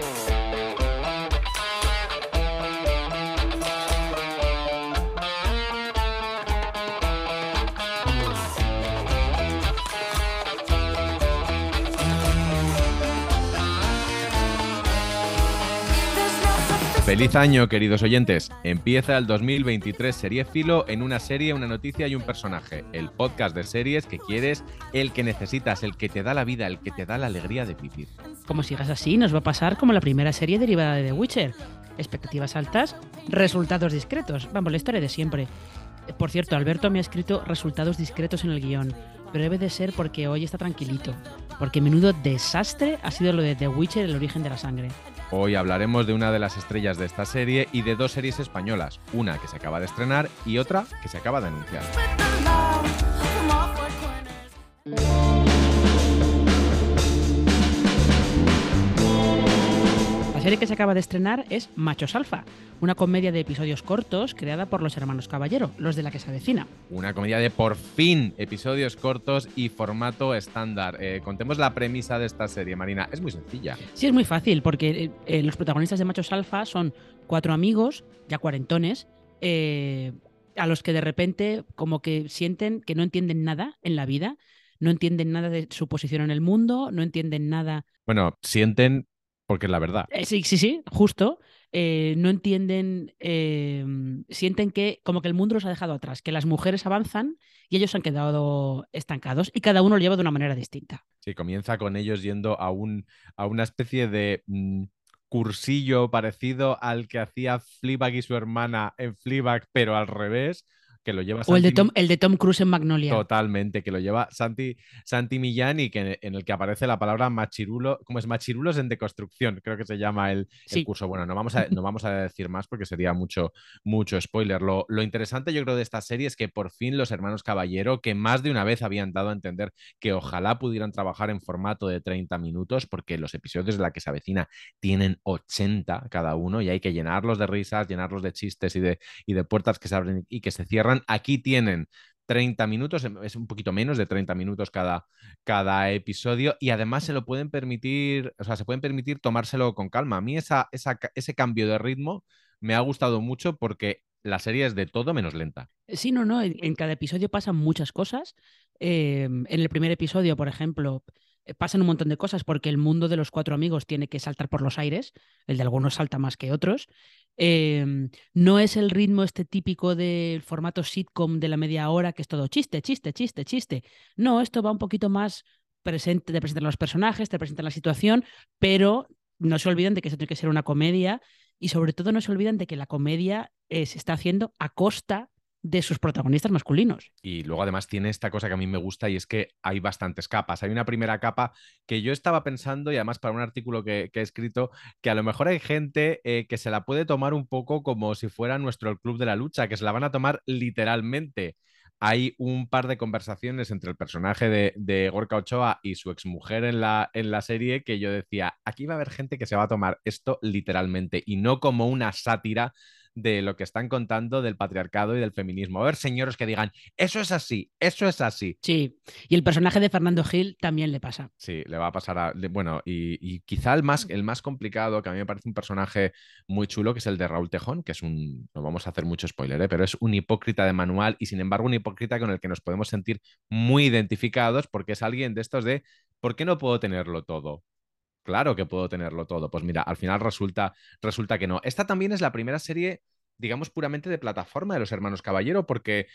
Bye. Feliz año, queridos oyentes. Empieza el 2023 Serie Filo en una serie, una noticia y un personaje. El podcast de series que quieres, el que necesitas, el que te da la vida, el que te da la alegría de vivir. Como sigas así, nos va a pasar como la primera serie derivada de The Witcher. Expectativas altas, resultados discretos. Vamos, la historia de siempre. Por cierto, Alberto me ha escrito resultados discretos en el guion, pero debe de ser porque hoy está tranquilito, porque menudo desastre ha sido lo de The Witcher, el origen de la sangre. Hoy hablaremos de una de las estrellas de esta serie y de dos series españolas, una que se acaba de estrenar y otra que se acaba de anunciar. Serie que se acaba de estrenar es Machos Alfa, una comedia de episodios cortos creada por los hermanos Caballero, los de la que se avecina. Una comedia de por fin episodios cortos y formato estándar. Eh, contemos la premisa de esta serie, Marina. Es muy sencilla. Sí, es muy fácil, porque eh, eh, los protagonistas de Machos Alfa son cuatro amigos, ya cuarentones, eh, a los que de repente como que sienten que no entienden nada en la vida, no entienden nada de su posición en el mundo, no entienden nada Bueno, sienten porque es la verdad. Eh, sí, sí, sí, justo. Eh, no entienden, eh, sienten que como que el mundo los ha dejado atrás, que las mujeres avanzan y ellos han quedado estancados y cada uno lo lleva de una manera distinta. Sí, comienza con ellos yendo a, un, a una especie de mm, cursillo parecido al que hacía Fleabag y su hermana en Fleabag, pero al revés, que lo lleva O el de, Tom, el de Tom Cruise en Magnolia. Totalmente, que lo lleva Santi, Santi Millán y que en el que aparece la palabra machirulo, como es machirulos en deconstrucción, creo que se llama el, curso. Bueno, no vamos, a, no vamos a decir más porque sería mucho, mucho spoiler. Lo, lo interesante yo creo de esta serie es que por fin los hermanos Caballero, que más de una vez habían dado a entender que ojalá pudieran trabajar en formato de 30 minutos, porque los episodios de la que se avecina tienen 80 cada uno y hay que llenarlos de risas, llenarlos de chistes y de, y de puertas que se abren y que se cierran. Aquí tienen 30 minutos, em, es un poquito menos de 30 minutos cada, cada episodio y además se lo pueden permitir, o sea, se pueden permitir tomárselo con calma. A mí esa, esa ese cambio de ritmo me ha gustado mucho porque la serie es de todo menos lenta. Sí, no, no, en, cada episodio pasan muchas cosas. Eh, en el primer episodio, por ejemplo, pasan un montón de cosas porque el mundo de los cuatro amigos tiene que saltar por los aires, el de algunos salta más que otros. Eh, no es el ritmo este típico del formato sitcom de la media hora, que es todo chiste, chiste, chiste, chiste. No, esto va un poquito más presente, te presentan los personajes, te presentan la situación, pero no se olviden de que esto tiene que ser una comedia y sobre todo no se olviden de que la comedia eh, se está haciendo a costa de sus protagonistas masculinos. Y luego además tiene esta cosa que a mí me gusta y es que hay bastantes capas. Hay una primera capa que yo estaba pensando y además para un artículo que, he escrito que a lo mejor hay gente eh, que se la puede tomar un poco como si fuera nuestro el club de la lucha, que se la van a tomar literalmente. Hay un par de conversaciones entre el personaje de, de Gorka Ochoa y su exmujer en la, en la serie que yo decía, aquí va a haber gente que se va a tomar esto literalmente y no como una sátira de lo que están contando del patriarcado y del feminismo. A ver, señores que digan, eso es así, eso es así. Sí, y el personaje de Fernando Gil también le pasa. Sí, le va a pasar a. Bueno, y, y quizá el más, el más complicado, que a mí me parece un personaje muy chulo, que es el de Raúl Tejón, que es un. No vamos a hacer mucho spoiler, ¿eh? pero es un hipócrita de manual y sin embargo un hipócrita con el que nos podemos sentir muy identificados porque es alguien de estos de. ¿Por qué no puedo tenerlo todo? Claro que puedo tenerlo todo. Pues mira, al final resulta, resulta que no. Esta también es la primera serie, digamos, puramente de plataforma de los hermanos Caballero, porque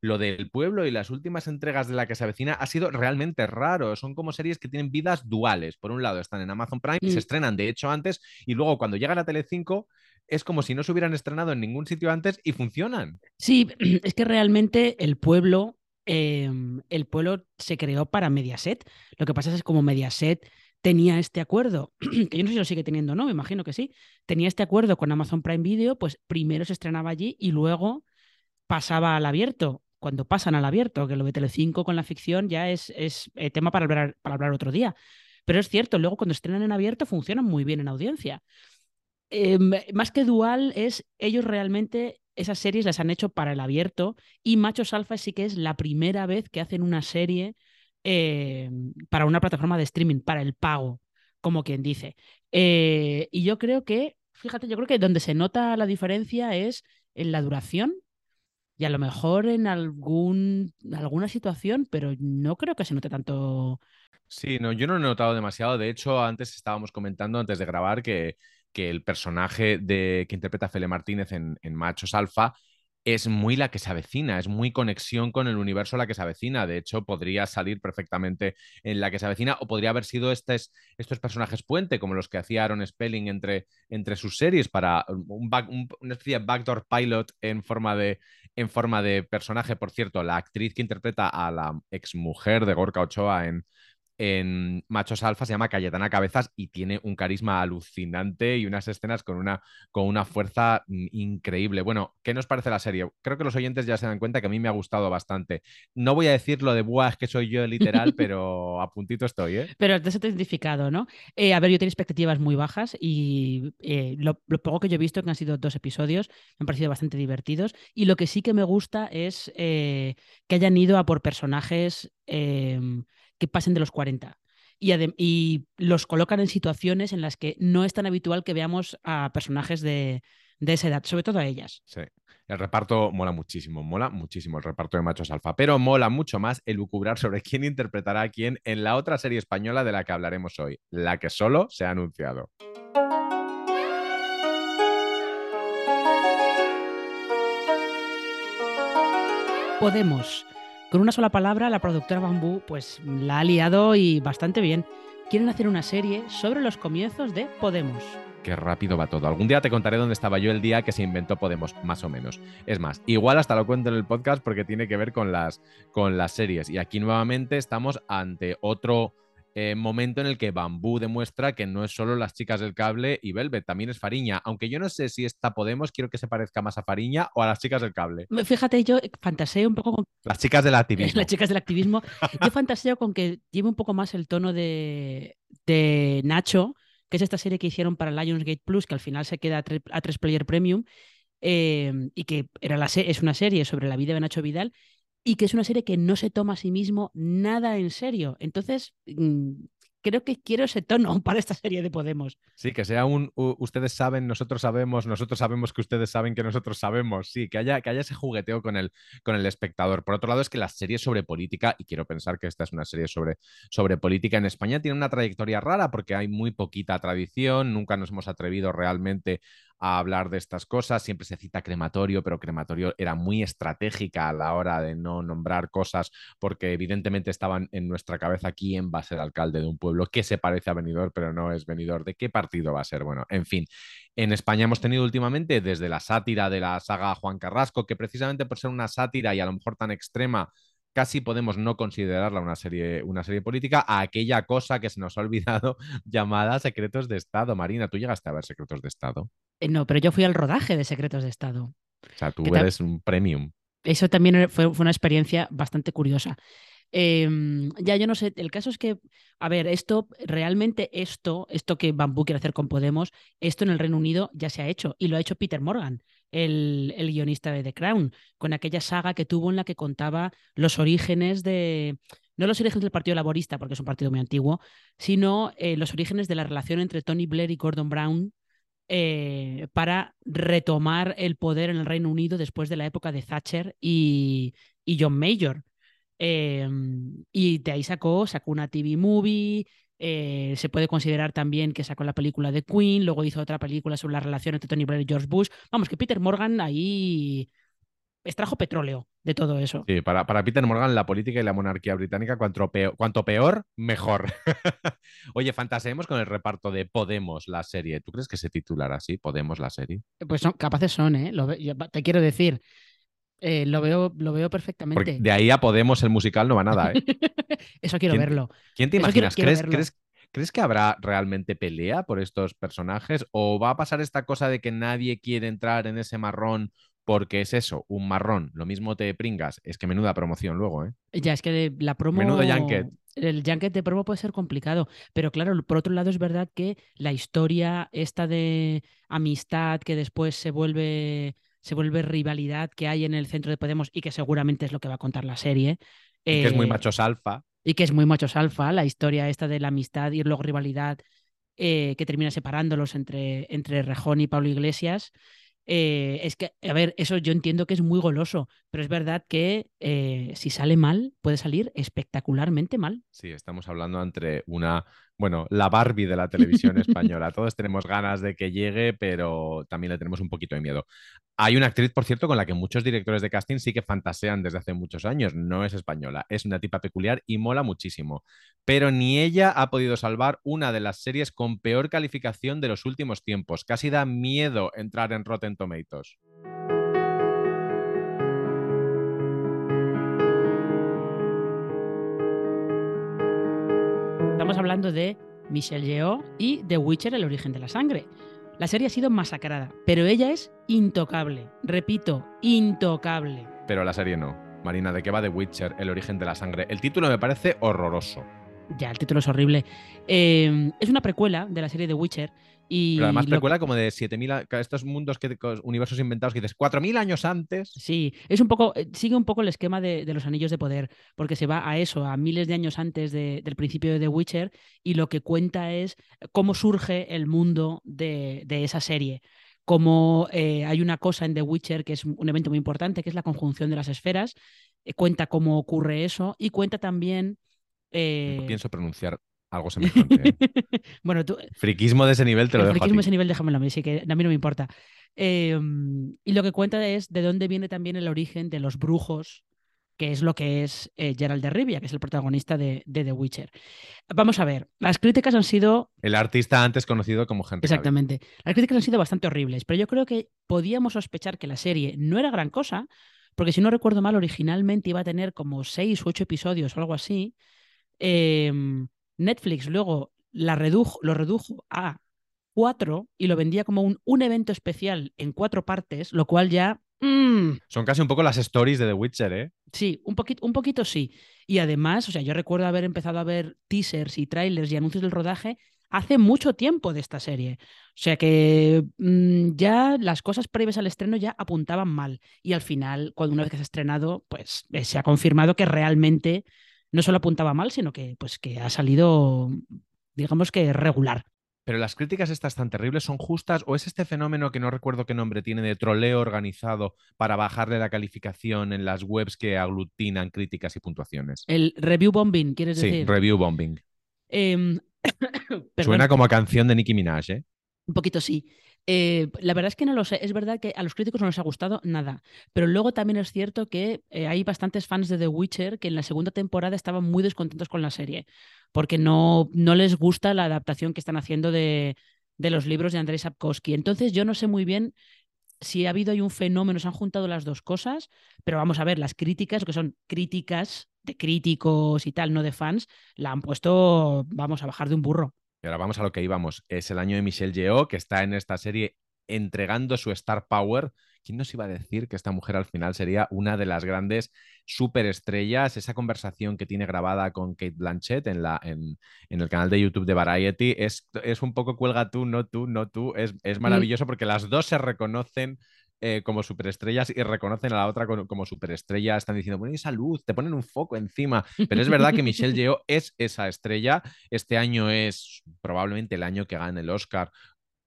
lo del pueblo y las últimas entregas de la que se avecina ha sido realmente raro. Son como series que tienen vidas duales. Por un lado, están en Amazon Prime y Mm. se estrenan, de hecho, antes, y luego cuando llegan a Telecinco es como si no se hubieran estrenado en ningún sitio antes y funcionan. Sí, es que realmente el pueblo, eh, el pueblo se creó para Mediaset. Lo que pasa es que como Mediaset tenía este acuerdo, que yo no sé si lo sigue teniendo no, me imagino que sí, tenía este acuerdo con Amazon Prime Video, pues primero se estrenaba allí y luego pasaba al abierto. Cuando pasan al abierto, que lo de Telecinco con la ficción ya es, es eh, tema para hablar, para hablar otro día. Pero es cierto, luego cuando estrenan en abierto funcionan muy bien en audiencia. Eh, más que dual es ellos realmente esas series las han hecho para el abierto y Machos Alfa sí que es la primera vez que hacen una serie eh, para una plataforma de streaming, para el pago, como quien dice. Eh, y yo creo que, fíjate, yo creo que donde se nota la diferencia es en la duración y a lo mejor en algún, alguna situación, pero no creo que se note tanto. Sí, no, yo no he notado demasiado. De hecho, antes estábamos comentando, antes de grabar, que, que el personaje de, que interpreta Fele Martínez en, en Machos Alfa es muy la que se avecina, es muy conexión con el universo la que se avecina. De hecho, podría salir perfectamente en la que se avecina o podría haber sido estos, estos personajes puente, como los que hacía Aaron Spelling entre, entre sus series para un, una especie de backdoor pilot en forma de, en forma de personaje. Por cierto, la actriz que interpreta a la exmujer de Gorka Ochoa en, en Machos Alfa se llama Cayetana Cabezas y tiene un carisma alucinante y unas escenas con una, con una fuerza mm, increíble. Bueno, ¿qué nos parece la serie? Creo que los oyentes ya se dan cuenta que a mí me ha gustado bastante. No voy a decir lo de buah, es que soy yo literal, pero a puntito estoy, ¿eh? Pero te has identificado, ¿no? Eh, a ver, yo tengo expectativas muy bajas y eh, lo, poco que yo he visto, que han sido dos episodios, me han parecido bastante divertidos. Y lo que sí que me gusta es eh, que hayan ido a por personajes em, que pasen de los 40. Y, y, los colocan en situaciones en las que no es tan habitual que veamos a personajes de, de esa edad, sobre todo a ellas. Sí. El reparto mola muchísimo, mola muchísimo el reparto de machos alfa, pero mola mucho más el lucubrar sobre quién interpretará a quién en la otra serie española de la que hablaremos hoy, la que solo se ha anunciado. Podemos con una sola palabra, la productora Bambú pues la ha liado y bastante bien. Quieren hacer una serie sobre los comienzos de Podemos. Qué rápido va todo. Algún día te contaré dónde estaba yo el día que se inventó Podemos, más o menos. Es más, igual hasta lo cuento en el podcast porque tiene que ver con las, con las series. Y aquí nuevamente estamos ante otro eh, momento en el que Bambú demuestra que no es solo las chicas del cable y Velvet, también es Fariña. Aunque yo no sé si esta Podemos quiero que se parezca más a Fariña o a las chicas del cable. Fíjate, yo fantaseo un poco con. Las chicas del activismo. Las chicas del activismo. yo fantaseo con que lleve un poco más el tono de, de Nacho, que es esta serie que hicieron para Lionsgate Plus, que al final se queda a, tres player premium. Eh, y que era la es una serie sobre la vida de Nacho Vidal y que es una serie que no se toma a sí mismo nada en serio. Entonces, mm, creo que quiero ese tono para esta serie de Podemos. Sí, que sea un ustedes saben, nosotros sabemos, nosotros sabemos que ustedes saben que nosotros sabemos. Sí, que haya, que haya ese jugueteo con el, con el espectador. Por otro lado, es que la serie sobre política, y quiero pensar que esta es una serie sobre, sobre política en España, tiene una trayectoria rara porque hay muy poquita tradición, nunca nos hemos atrevido realmente a hablar de estas cosas. Siempre se cita crematorio, pero crematorio era muy estratégica a la hora de no nombrar cosas porque evidentemente estaban en nuestra cabeza quién va a ser alcalde de un pueblo que se parece a Benidorm, pero no es Benidorm. ¿De qué partido va a ser? Bueno, en fin. En España hemos tenido últimamente desde la sátira de la saga Juan Carrasco, que precisamente por ser una sátira y a lo mejor tan extrema, casi podemos no considerarla una serie, una serie política, a aquella cosa que se nos ha olvidado llamada Secretos de Estado. Marina, ¿tú llegaste a ver Secretos de Estado? Eh, no, pero yo fui al rodaje de Secretos de Estado. O sea, tú eres un premium. Eso también fue, una experiencia bastante curiosa. Em, ya yo no sé, el caso es que, a ver, esto, realmente esto, esto que Bambú quiere hacer con Podemos, esto en el Reino Unido ya se ha hecho y lo ha hecho Peter Morgan, el, guionista de The Crown, con aquella saga que tuvo en la que contaba los orígenes de, no los orígenes del Partido Laborista, porque es un partido muy antiguo, sino eh, los orígenes de la relación entre Tony Blair y Gordon Brown eh, para retomar el poder en el Reino Unido después de la época de Thatcher y, John Major. Em, y de ahí sacó, sacó una TV movie, eh, se puede considerar también que sacó la película de Queen, luego hizo otra película sobre la relación entre Tony Blair y George Bush. Vamos, que Peter Morgan ahí extrajo petróleo de todo eso. Sí, para, para, Peter Morgan la política y la monarquía británica, cuanto peor, cuanto peor mejor. Oye, fantaseemos con el reparto de Podemos, la serie. ¿Tú crees que se titulará así, Podemos, la serie? Pues son, capaces son, ¿eh? te quiero decir. Eh, lo, veo, lo veo perfectamente. de ahí a Podemos el musical no va nada, ¿eh? Eso quiero verlo. ¿Quién te imaginas? ¿Crees, ¿crees, ¿Crees que habrá realmente pelea por estos personajes? ¿O va a pasar esta cosa de que nadie quiere entrar en ese marrón porque es eso, un marrón, lo mismo te pringas, es que menuda promoción luego, ¿eh? Ya, es que la promo... Menudo junket. El junket de promo puede ser complicado, pero claro, por otro lado es verdad que la historia esta de amistad que después se vuelve, se vuelve rivalidad que hay en el centro de Podemos y que seguramente es lo que va a contar la serie. Y que es muy eh, machos alfa. Y que es muy machos alfa, la historia esta de la amistad y luego rivalidad eh, que termina separándolos entre, entre Rejón y Pablo Iglesias. Eh, es que, a ver, eso yo entiendo que es muy goloso, pero es verdad que eh, si sale mal, puede salir espectacularmente mal. Sí, estamos hablando entre una, bueno, la Barbie de la televisión española. Todos tenemos ganas de que llegue, pero también le tenemos un poquito de miedo. Hay una actriz, por cierto, con la que muchos directores de casting sí que fantasean desde hace muchos años. No es española, es una tipa peculiar y mola muchísimo. Pero ni ella ha podido salvar una de las series con peor calificación de los últimos tiempos. Casi da miedo entrar en Rotten Tomatoes. Hablando de Michelle Yeoh y The Witcher, el origen de la sangre. La serie ha sido masacrada, pero ella es intocable. Repito, intocable. Pero la serie no. Marina, ¿de qué va The Witcher, el origen de la sangre? El título me parece horroroso. Ya, el título es horrible. Eh, es una precuela de la serie The Witcher. Y Pero además lo- precuela como de 7000, a- estos mundos, que, universos inventados que dices 4000 años antes. Sí, es un poco, eh, sigue un poco el esquema de, de los anillos de poder, porque se va a eso, a miles de años antes de- del principio de The Witcher, y lo que cuenta es cómo surge el mundo de, de esa serie. Como eh, hay una cosa en The Witcher que es un evento muy importante, que es la conjunción de las esferas, eh, cuenta cómo ocurre eso, y cuenta también. Eh, No pienso pronunciar algo semejante. ¿eh? bueno, tú, Friquismo de ese nivel te lo el dejo a friquismo ti. ese nivel déjamelo a mí, sí que a mí no me importa. Eh, y lo que cuenta es de dónde viene también el origen de los brujos, que es lo que es eh, Geralt de Rivia, que es el protagonista de, de The Witcher. Vamos a ver, las críticas han sido, El artista antes conocido como Henry exactamente, las críticas han sido bastante horribles, pero yo creo que podíamos sospechar que la serie no era gran cosa, porque si no recuerdo mal, originalmente iba a tener como seis u ocho episodios o algo así. Eh, Netflix luego la redujo, lo redujo a cuatro y lo vendía como un, un evento especial en cuatro partes, lo cual ya... mm, Son casi un poco las stories de The Witcher, ¿eh? sí, un poquito, un poquito sí. Y además, o sea, yo recuerdo haber empezado a ver teasers y trailers y anuncios del rodaje hace mucho tiempo de esta serie. O sea que mm, ya las cosas previas al estreno ya apuntaban mal. Y al final, cuando una vez que se ha estrenado, pues eh, se ha confirmado que realmente no solo apuntaba mal, sino que, pues, que ha salido, digamos que regular. Pero las críticas estas tan terribles son justas o es este fenómeno que no recuerdo qué nombre tiene de troleo organizado para bajarle la calificación en las webs que aglutinan críticas y puntuaciones. El review bombing, ¿quieres Sí, decir? review bombing. Em, Suena como a canción de Nicki Minaj, ¿eh? Un poquito sí. Eh, la verdad es que no lo sé. Es verdad que a los críticos no les ha gustado nada. Pero luego también es cierto que eh, hay bastantes fans de The Witcher que en la segunda temporada estaban muy descontentos con la serie. Porque no, no les gusta la adaptación que están haciendo de, de los libros de Andrei Sapkowski. Entonces yo no sé muy bien si ha habido ahí un fenómeno, se han juntado las dos cosas, pero vamos a ver, las críticas, que son críticas de críticos y tal, no de fans, la han puesto, vamos a bajar de un burro. Y ahora vamos a lo que íbamos. Es el año de Michelle Yeoh, que está en esta serie entregando su star power. ¿Quién nos iba a decir que esta mujer al final sería una de las grandes superestrellas? Esa conversación que tiene grabada con Kate Blanchett en, la, en, en el canal de YouTube de Variety es, es un poco cuelga tú, no tú, no tú. Es, es maravilloso porque las dos se reconocen eh, como superestrellas y reconocen a la otra como, superestrella. Están diciendo, ponen esa luz, te ponen un foco encima. Pero es verdad que Michelle Yeoh es esa estrella. Este año es probablemente el año que gane el Oscar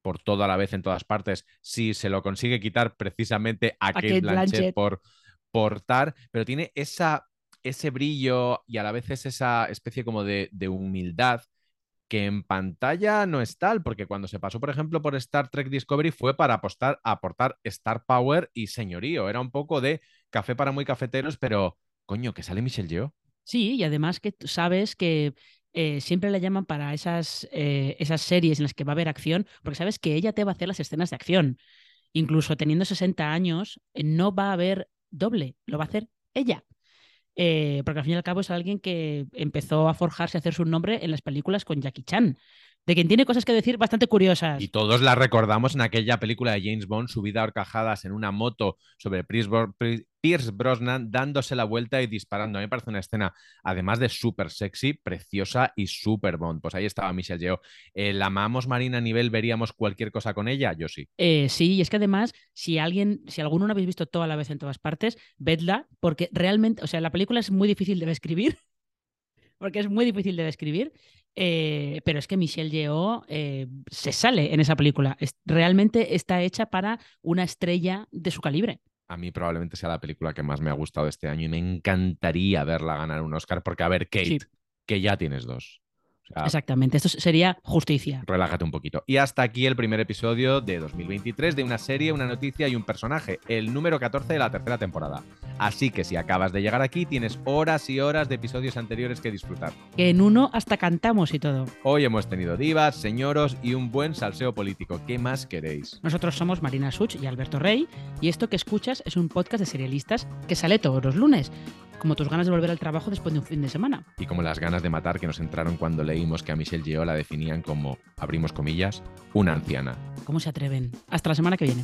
por todo a la vez en todas partes, si se lo consigue quitar precisamente a, Kate, Kate Blanchett, Blanchett. por portar, pero tiene esa, ese brillo y a la vez es esa especie como de, de humildad que en pantalla no es tal, porque cuando se pasó, por ejemplo, por Star Trek Discovery fue para apostar, aportar Star Power y señorío. Era un poco de café para muy cafeteros, pero coño, que sale Michelle Yeoh. Sí, y además que sabes que eh, siempre la llaman para esas, eh, esas series en las que va a haber acción, porque sabes que ella te va a hacer las escenas de acción. Incluso teniendo 60 años, eh, no va a haber doble, lo va a hacer ella. Eh, porque al fin y al cabo es alguien que empezó a forjarse, a hacer su nombre en las películas con Jackie Chan, de quien tiene cosas que decir bastante curiosas. Y todos la recordamos en aquella película de James Bond, subida a horcajadas en una moto sobre Pierce, Brosnan, dándose la vuelta y disparando. A mí me parece una escena, además de súper sexy, preciosa y súper Bond. Pues ahí estaba Michelle Yeoh. Eh, ¿La amamos Marina a nivel? ¿Veríamos cualquier cosa con ella? Yo sí. Eh, sí, y es que además, si alguien, si alguno no habéis visto toda la vez en todas partes, vedla, porque realmente, o sea, la película es muy difícil de describir, porque es muy difícil de describir, Eh, pero es que Michelle Yeoh eh, se sale en esa película. Es, realmente está hecha para una estrella de su calibre. A mí probablemente sea la película que más me ha gustado este año y me encantaría verla ganar un Oscar porque, a ver, Kate, Sí. que ya tienes dos. Exactamente, esto sería justicia. Relájate un poquito. Y hasta aquí el primer episodio de 2023 de una serie, una noticia y un personaje, el número 14 de la tercera temporada. Así que si acabas de llegar aquí, tienes horas y horas de episodios anteriores que disfrutar. Que en uno hasta cantamos y todo. Hoy hemos tenido divas, señoros y un buen salseo político. ¿Qué más queréis? Nosotros somos Marina Such y Alberto Rey, y esto que escuchas es un podcast de serialistas que sale todos los lunes, como tus ganas de volver al trabajo después de un fin de semana. Y como las ganas de matar que nos entraron cuando leímos que a Michelle Yeoh la definían como, abrimos comillas, una anciana. ¿Cómo se atreven? Hasta la semana que viene.